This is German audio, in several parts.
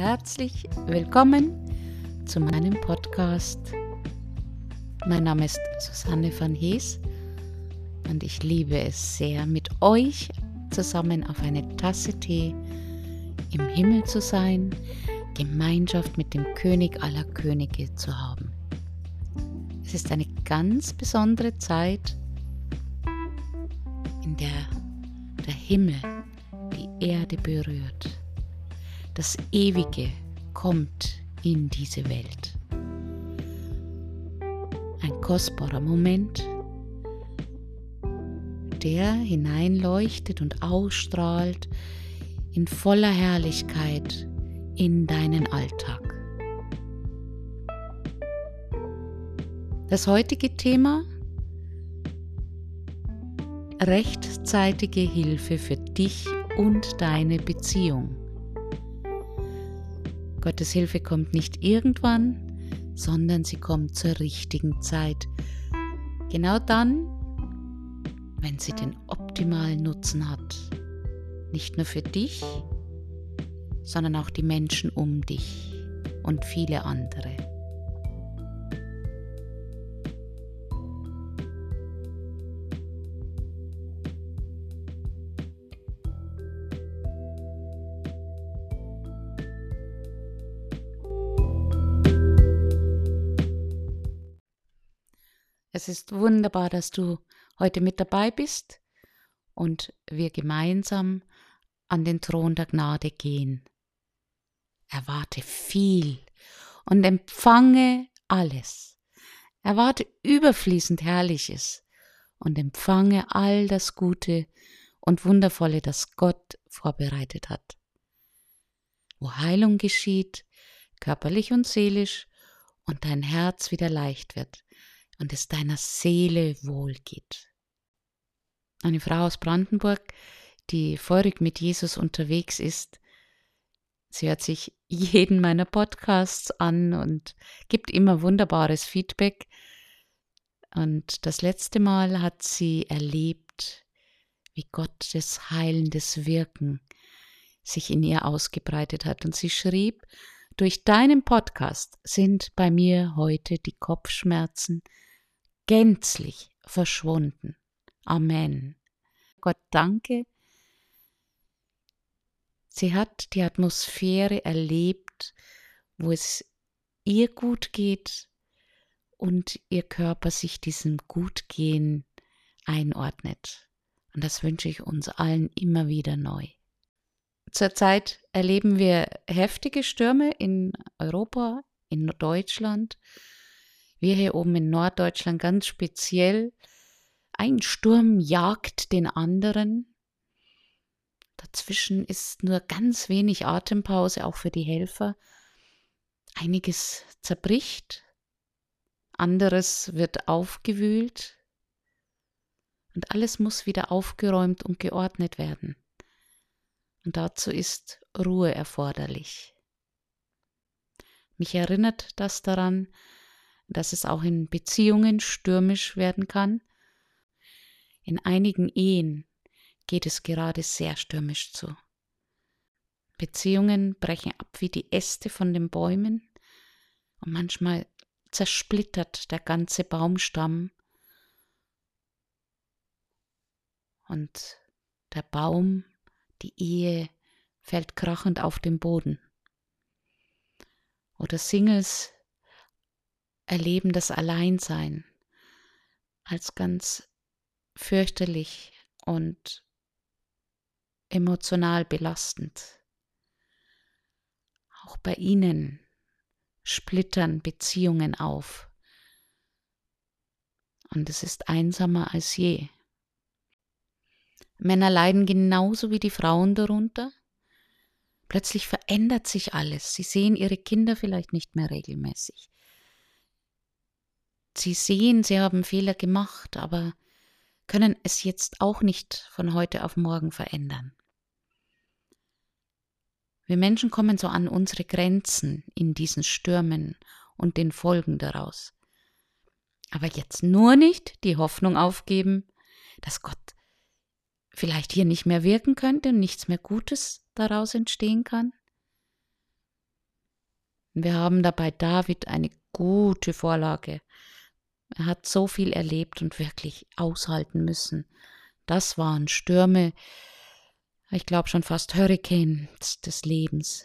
herzlich willkommen zu meinem Podcast. Mein Name ist Susanne van Hees und ich liebe es sehr, mit euch zusammen auf eine Tasse Tee im Himmel zu sein, Gemeinschaft mit dem König aller Könige zu haben. Es ist eine ganz besondere Zeit, in der der Himmel die Erde berührt. Das Ewige kommt in diese Welt. Ein kostbarer Moment, der hineinleuchtet und ausstrahlt in voller Herrlichkeit in deinen Alltag. Das heutige Thema rechtzeitige Hilfe für dich und deine Beziehung. Gottes Hilfe kommt nicht irgendwann, sondern sie kommt zur richtigen Zeit. Genau dann, wenn sie den optimalen Nutzen hat. Nicht nur für dich, sondern auch die Menschen um dich und viele andere. Ist wunderbar, dass du heute mit dabei bist und wir gemeinsam an den Thron der Gnade gehen. Erwarte viel und empfange alles. Erwarte überfließend Herrliches und empfange all das Gute und Wundervolle, das Gott vorbereitet hat. Wo Heilung geschieht, körperlich und seelisch, und dein Herz wieder leicht wird, und es deiner Seele wohl geht. Eine Frau aus Brandenburg, die feurig mit Jesus unterwegs ist, sie hört sich jeden meiner Podcasts an und gibt immer wunderbares Feedback. Und das letzte Mal hat sie erlebt, wie Gottes heilendes Wirken sich in ihr ausgebreitet hat. Und sie schrieb, durch deinen Podcast sind bei mir heute die Kopfschmerzen gänzlich verschwunden. Amen. Gott danke. Sie hat die Atmosphäre erlebt, wo es ihr gut geht und ihr Körper sich diesem Gutgehen einordnet. Und das wünsche ich uns allen immer wieder neu. Zurzeit erleben wir heftige Stürme in Europa, in Deutschland wir hier oben in Norddeutschland ganz speziell. Ein Sturm jagt den anderen. Dazwischen ist nur ganz wenig Atempause, auch für die Helfer. Einiges zerbricht, anderes wird aufgewühlt und alles muss wieder aufgeräumt und geordnet werden. Und dazu ist Ruhe erforderlich. Mich erinnert das daran, dass es auch in Beziehungen stürmisch werden kann. In einigen Ehen geht es gerade sehr stürmisch zu. Beziehungen brechen ab wie die Äste von den Bäumen und manchmal zersplittert der ganze Baumstamm und der Baum, die Ehe fällt krachend auf den Boden. Oder Singles erleben das Alleinsein als ganz fürchterlich und emotional belastend. Auch bei ihnen splittern Beziehungen auf. Und es ist einsamer als je. Männer leiden genauso wie die Frauen darunter. Plötzlich verändert sich alles. Sie sehen ihre Kinder vielleicht nicht mehr regelmäßig. Sie sehen, sie haben Fehler gemacht, aber können es jetzt auch nicht von heute auf morgen verändern. Wir Menschen kommen so an unsere Grenzen in diesen Stürmen und den Folgen daraus. Aber jetzt nur nicht die Hoffnung aufgeben, dass Gott vielleicht hier nicht mehr wirken könnte und nichts mehr Gutes daraus entstehen kann. Wir haben da bei David eine gute Vorlage. Er hat so viel erlebt und wirklich aushalten müssen. Das waren Stürme, ich glaube schon fast Hurricanes des Lebens.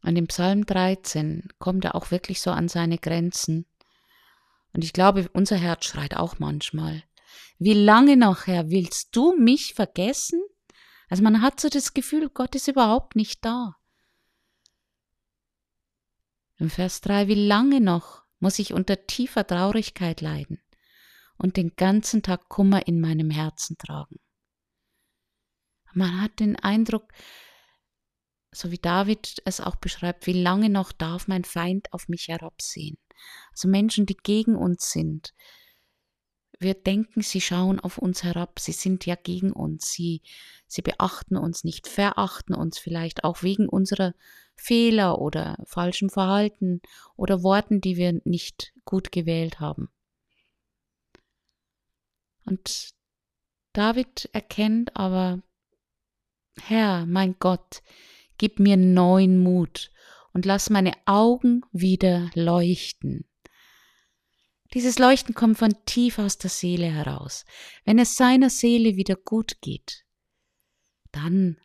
An dem Psalm 13 kommt er auch wirklich so an seine Grenzen. Und ich glaube, unser Herz schreit auch manchmal. Wie lange noch, Herr, willst du mich vergessen? Also man hat so das Gefühl, Gott ist überhaupt nicht da. Im Vers 3, wie lange noch muss ich unter tiefer Traurigkeit leiden und den ganzen Tag Kummer in meinem Herzen tragen? Man hat den Eindruck, so wie David es auch beschreibt, wie lange noch darf mein Feind auf mich herabsehen? Also Menschen, die gegen uns sind. Wir denken, sie schauen auf uns herab, sie sind ja gegen uns, sie, sie beachten uns nicht, verachten uns vielleicht auch wegen unserer Fehler oder falschem Verhalten oder Worten, die wir nicht gut gewählt haben. Und David erkennt aber, Herr, mein Gott, gib mir neuen Mut und lass meine Augen wieder leuchten. Dieses Leuchten kommt von tief aus der Seele heraus. Wenn es seiner Seele wieder gut geht, dann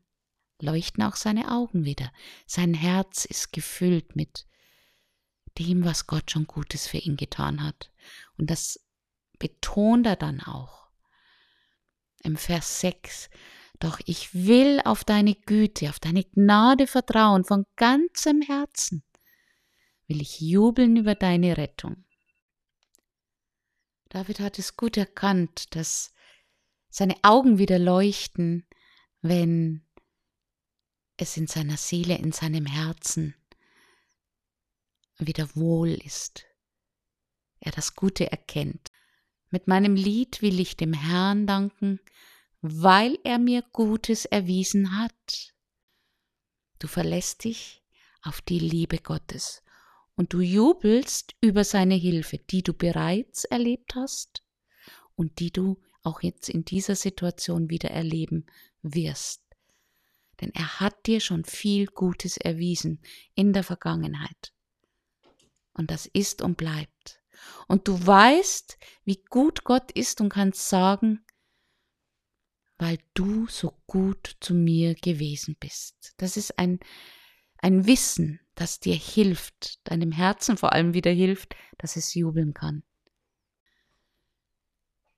leuchten auch seine Augen wieder. Sein Herz ist gefüllt mit dem, was Gott schon Gutes für ihn getan hat. Und das betont er dann auch. Im Vers 6. Doch ich will auf deine Güte, auf deine Gnade vertrauen, von ganzem Herzen will ich jubeln über deine Rettung. David hat es gut erkannt, dass seine Augen wieder leuchten, wenn es in seiner Seele, in seinem Herzen wieder wohl ist. Er das Gute erkennt. Mit meinem Lied will ich dem Herrn danken, weil er mir Gutes erwiesen hat. Du verlässt dich auf die Liebe Gottes und du jubelst über seine Hilfe, die du bereits erlebt hast und die du auch jetzt in dieser Situation wieder erleben wirst denn er hat dir schon viel Gutes erwiesen in der Vergangenheit. Und das ist und bleibt. Und du weißt, wie gut Gott ist und kannst sagen, weil du so gut zu mir gewesen bist. Das ist ein, ein Wissen, das dir hilft, deinem Herzen vor allem wieder hilft, dass es jubeln kann.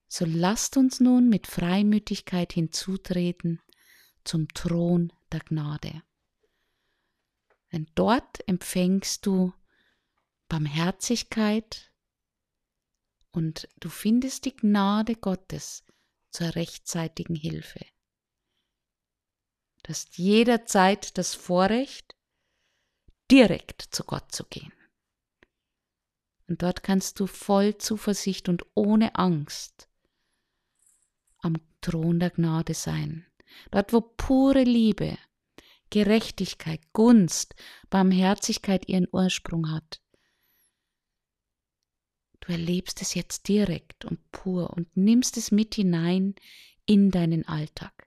So lasst uns nun mit Freimütigkeit hinzutreten zum Thron der Gnade. Denn dort empfängst du Barmherzigkeit und du findest die Gnade Gottes zur rechtzeitigen Hilfe. Du hast jederzeit das Vorrecht, direkt zu Gott zu gehen. Und dort kannst du voll Zuversicht und ohne Angst am Thron der Gnade sein dort wo pure Liebe, Gerechtigkeit, Gunst, Barmherzigkeit ihren Ursprung hat. Du erlebst es jetzt direkt und pur und nimmst es mit hinein in deinen Alltag.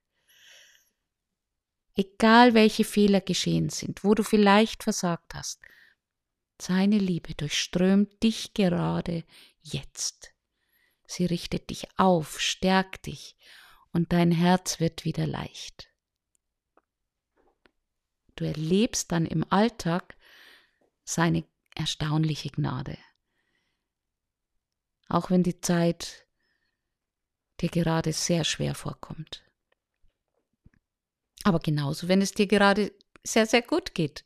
Egal welche Fehler geschehen sind, wo du vielleicht versagt hast, seine Liebe durchströmt dich gerade jetzt. Sie richtet dich auf, stärkt dich und dein Herz wird wieder leicht. Du erlebst dann im Alltag seine erstaunliche Gnade. Auch wenn die Zeit dir gerade sehr schwer vorkommt. Aber genauso, wenn es dir gerade sehr, sehr gut geht.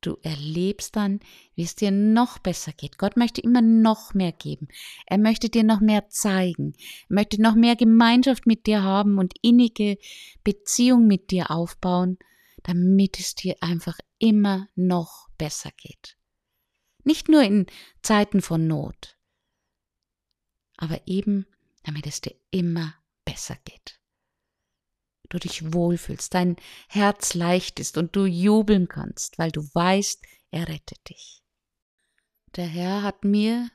Du erlebst dann, wie es dir noch besser geht. Gott möchte immer noch mehr geben. Er möchte dir noch mehr zeigen. Er möchte noch mehr Gemeinschaft mit dir haben und innige Beziehung mit dir aufbauen, damit es dir einfach immer noch besser geht. Nicht nur in Zeiten von Not, aber eben, damit es dir immer besser geht du dich wohlfühlst, dein Herz leicht ist und du jubeln kannst, weil du weißt, er rettet dich. Der Herr hat mir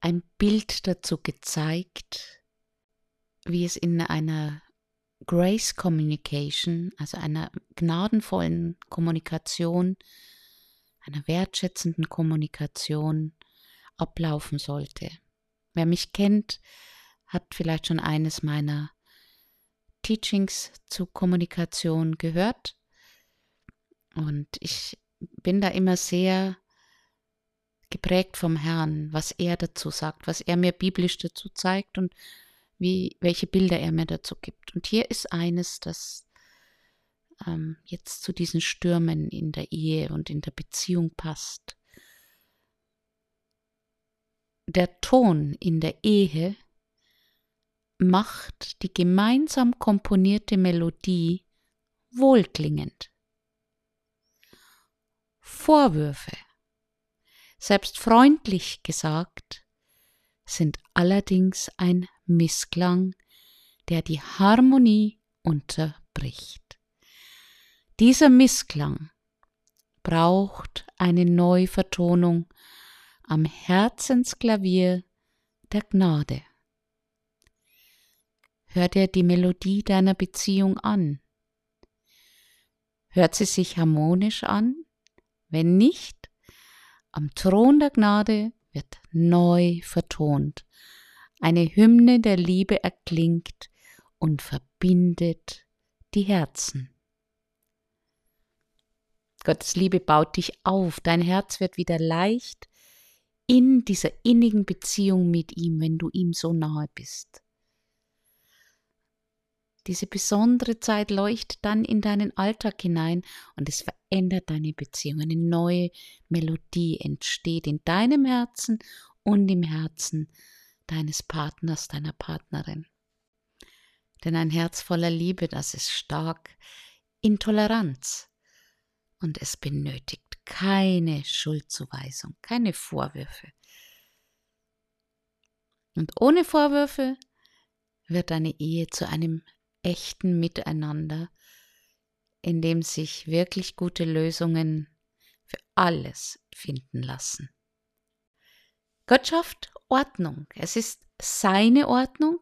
ein Bild dazu gezeigt, wie es in einer Grace Communication, also einer gnadenvollen Kommunikation, einer wertschätzenden Kommunikation ablaufen sollte. Wer mich kennt, hat vielleicht schon eines meiner Teachings zu Kommunikation gehört. Und ich bin da immer sehr geprägt vom Herrn, was er dazu sagt, was er mir biblisch dazu zeigt und wie, welche Bilder er mir dazu gibt. Und hier ist eines, das ähm, jetzt zu diesen Stürmen in der Ehe und in der Beziehung passt. Der Ton in der Ehe macht die gemeinsam komponierte Melodie wohlklingend. Vorwürfe, selbst freundlich gesagt, sind allerdings ein Missklang, der die Harmonie unterbricht. Dieser Missklang braucht eine Neuvertonung am Herzensklavier der Gnade. Hör dir die Melodie deiner Beziehung an. Hört sie sich harmonisch an? Wenn nicht, am Thron der Gnade wird neu vertont. Eine Hymne der Liebe erklingt und verbindet die Herzen. Gottes Liebe baut dich auf, dein Herz wird wieder leicht in dieser innigen Beziehung mit ihm, wenn du ihm so nahe bist. Diese besondere Zeit leuchtet dann in deinen Alltag hinein und es verändert deine Beziehung. Eine neue Melodie entsteht in deinem Herzen und im Herzen deines Partners, deiner Partnerin. Denn ein Herz voller Liebe, das ist stark in Toleranz und es benötigt keine Schuldzuweisung, keine Vorwürfe. Und ohne Vorwürfe wird eine Ehe zu einem echten Miteinander, in dem sich wirklich gute Lösungen für alles finden lassen. Gott schafft Ordnung. Es ist seine Ordnung.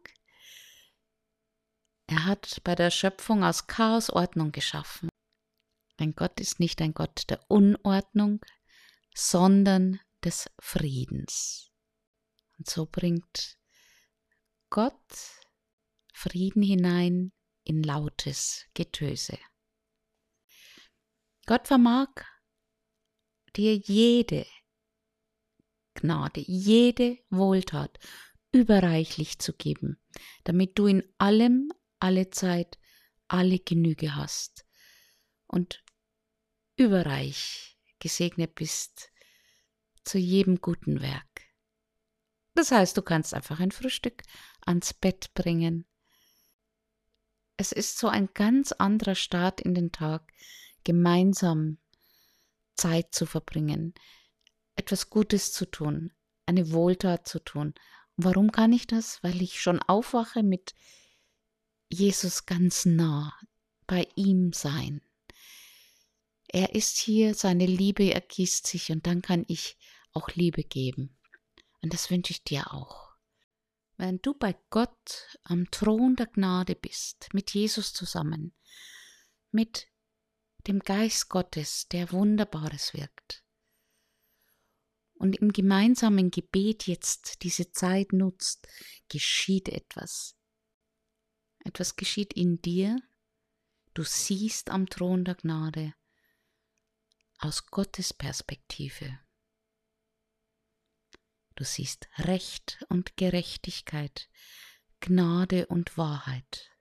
Er hat bei der Schöpfung aus Chaos Ordnung geschaffen. Denn Gott ist nicht ein Gott der Unordnung, sondern des Friedens. Und so bringt Gott Frieden hinein in lautes Getöse. Gott vermag dir jede Gnade, jede Wohltat überreichlich zu geben, damit du in allem, alle Zeit, alle Genüge hast und überreich gesegnet bist zu jedem guten Werk. Das heißt, du kannst einfach ein Frühstück ans Bett bringen, es ist so ein ganz anderer Start in den Tag, gemeinsam Zeit zu verbringen, etwas Gutes zu tun, eine Wohltat zu tun. Und warum kann ich das? Weil ich schon aufwache mit Jesus ganz nah, bei ihm sein. Er ist hier, seine Liebe ergießt sich und dann kann ich auch Liebe geben. Und das wünsche ich dir auch. Wenn du bei Gott am Thron der Gnade bist, mit Jesus zusammen, mit dem Geist Gottes, der Wunderbares wirkt, und im gemeinsamen Gebet jetzt diese Zeit nutzt, geschieht etwas. Etwas geschieht in dir, du siehst am Thron der Gnade aus Gottes Perspektive. Du siehst Recht und Gerechtigkeit, Gnade und Wahrheit.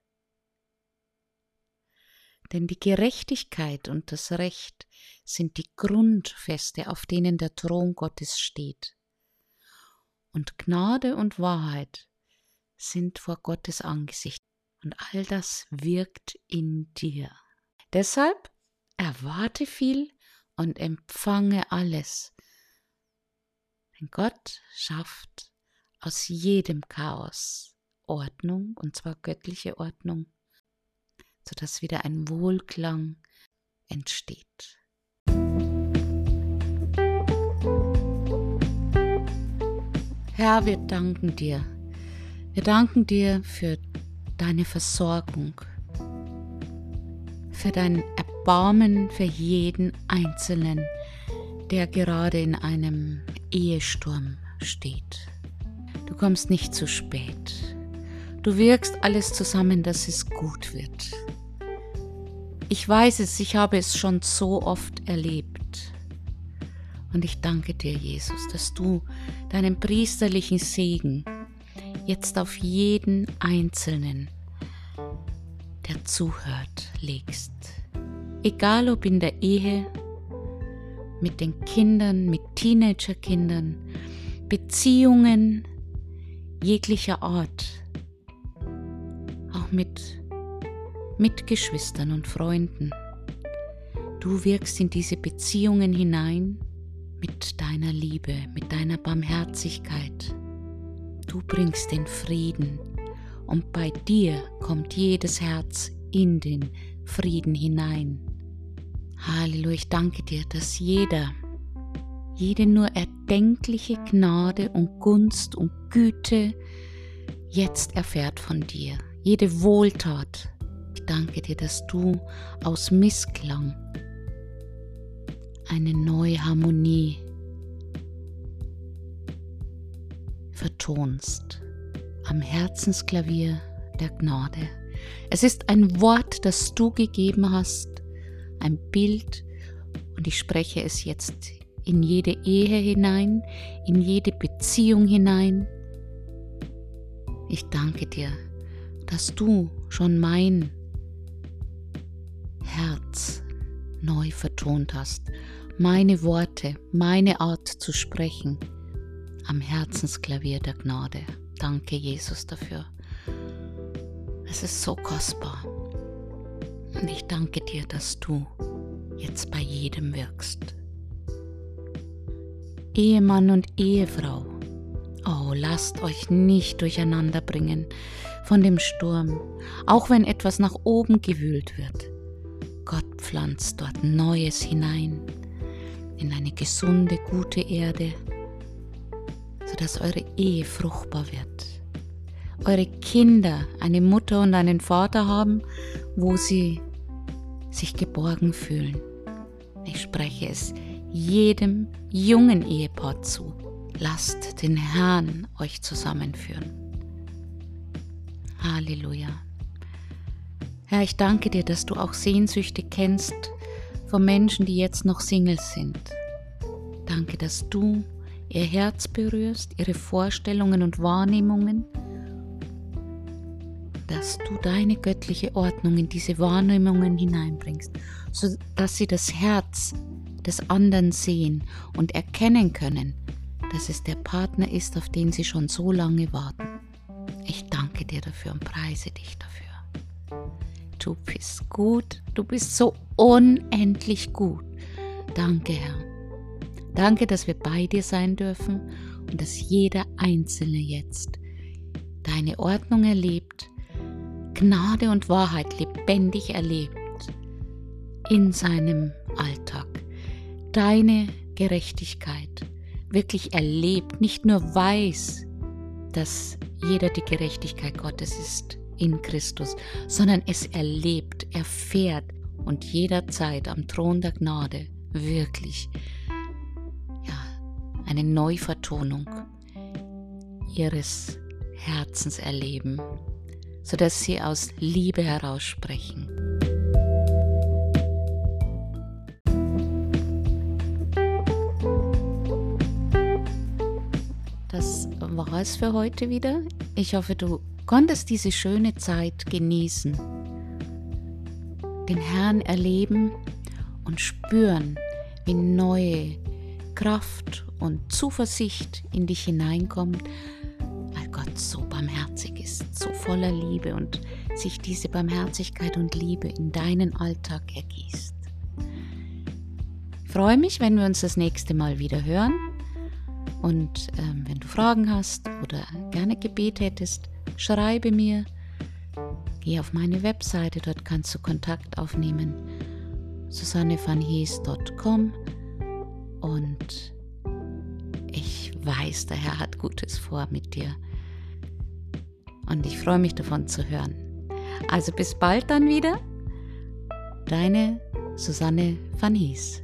Denn die Gerechtigkeit und das Recht sind die Grundfeste, auf denen der Thron Gottes steht. Und Gnade und Wahrheit sind vor Gottes Angesicht. Und all das wirkt in dir. Deshalb erwarte viel und empfange alles, denn Gott schafft aus jedem Chaos Ordnung, und zwar göttliche Ordnung, sodass wieder ein Wohlklang entsteht. Herr, wir danken dir. Wir danken dir für deine Versorgung. für dein Erbarmen für jeden Einzelnen, der gerade in einem Ehesturm steht. Du kommst nicht zu spät. Du wirkst alles zusammen, dass es gut wird. Ich weiß es, ich habe es schon so oft erlebt. Und ich danke dir, Jesus, dass du deinen priesterlichen Segen jetzt auf jeden Einzelnen, der zuhört, legst. Egal ob in der Ehe, mit den Kindern, mit Teenagerkindern, Beziehungen jeglicher Art, auch mit Mitgeschwistern und Freunden. Du wirkst in diese Beziehungen hinein mit deiner Liebe, mit deiner Barmherzigkeit. Du bringst den Frieden und bei dir kommt jedes Herz in den Frieden hinein. Halleluja, ich danke dir, dass jeder, jede nur erdenkliche Gnade und Gunst und Güte jetzt erfährt von dir. Jede Wohltat. Ich danke dir, dass du aus Missklang eine neue Harmonie vertonst am Herzensklavier der Gnade. Es ist ein Wort, das du gegeben hast, ein Bild, und ich spreche es jetzt in jede Ehe hinein, in jede Beziehung hinein. Ich danke dir, dass du schon mein Herz neu vertont hast, meine Worte, meine Art zu sprechen am Herzensklavier der Gnade. Danke, Jesus, dafür. Es ist so kostbar. Und ich danke dir, dass du jetzt bei jedem wirkst. Ehemann und Ehefrau, oh, lasst euch nicht durcheinander bringen von dem Sturm, auch wenn etwas nach oben gewühlt wird. Gott pflanzt dort Neues hinein, in eine gesunde, gute Erde, sodass eure Ehe fruchtbar wird. Eure Kinder eine Mutter und einen Vater haben, wo sie sich geborgen fühlen. Ich spreche es jedem jungen Ehepaar zu. Lasst den Herrn euch zusammenführen. Halleluja. Herr, ich danke dir, dass du auch Sehnsüchte kennst von Menschen, die jetzt noch Singles sind. Danke, dass du ihr Herz berührst, ihre Vorstellungen und Wahrnehmungen, dass du deine göttliche Ordnung in diese Wahrnehmungen hineinbringst, sodass sie das Herz des anderen sehen und erkennen können, dass es der Partner ist, auf den sie schon so lange warten. Ich danke dir dafür und preise dich dafür. Du bist gut, du bist so unendlich gut. Danke, Herr. Danke, dass wir bei dir sein dürfen und dass jeder Einzelne jetzt deine Ordnung erlebt, Gnade und Wahrheit lebendig erlebt in seinem Alltag. Deine Gerechtigkeit wirklich erlebt, nicht nur weiß, dass jeder die Gerechtigkeit Gottes ist in Christus, sondern es erlebt, erfährt und jederzeit am Thron der Gnade wirklich eine Neuvertonung ihres Herzens erleben, sodass sie aus Liebe heraus sprechen. Das war es für heute wieder. Ich hoffe, du konntest diese schöne Zeit genießen, den Herrn erleben und spüren, wie neue Kraft und Zuversicht in dich hineinkommt, weil Gott so barmherzig ist, voller Liebe und sich diese Barmherzigkeit und Liebe in deinen Alltag ergießt. Ich freue mich, wenn wir uns das nächste Mal wieder hören. Und ähm, wenn du Fragen hast oder gerne Gebet hättest, schreibe mir. Geh auf meine Webseite, dort kannst du Kontakt aufnehmen. susannevanhees.com und ich weiß, der Herr hat Gutes vor mit dir. Und ich freue mich davon zu hören. Also bis bald dann wieder Deine Susanne van Hies.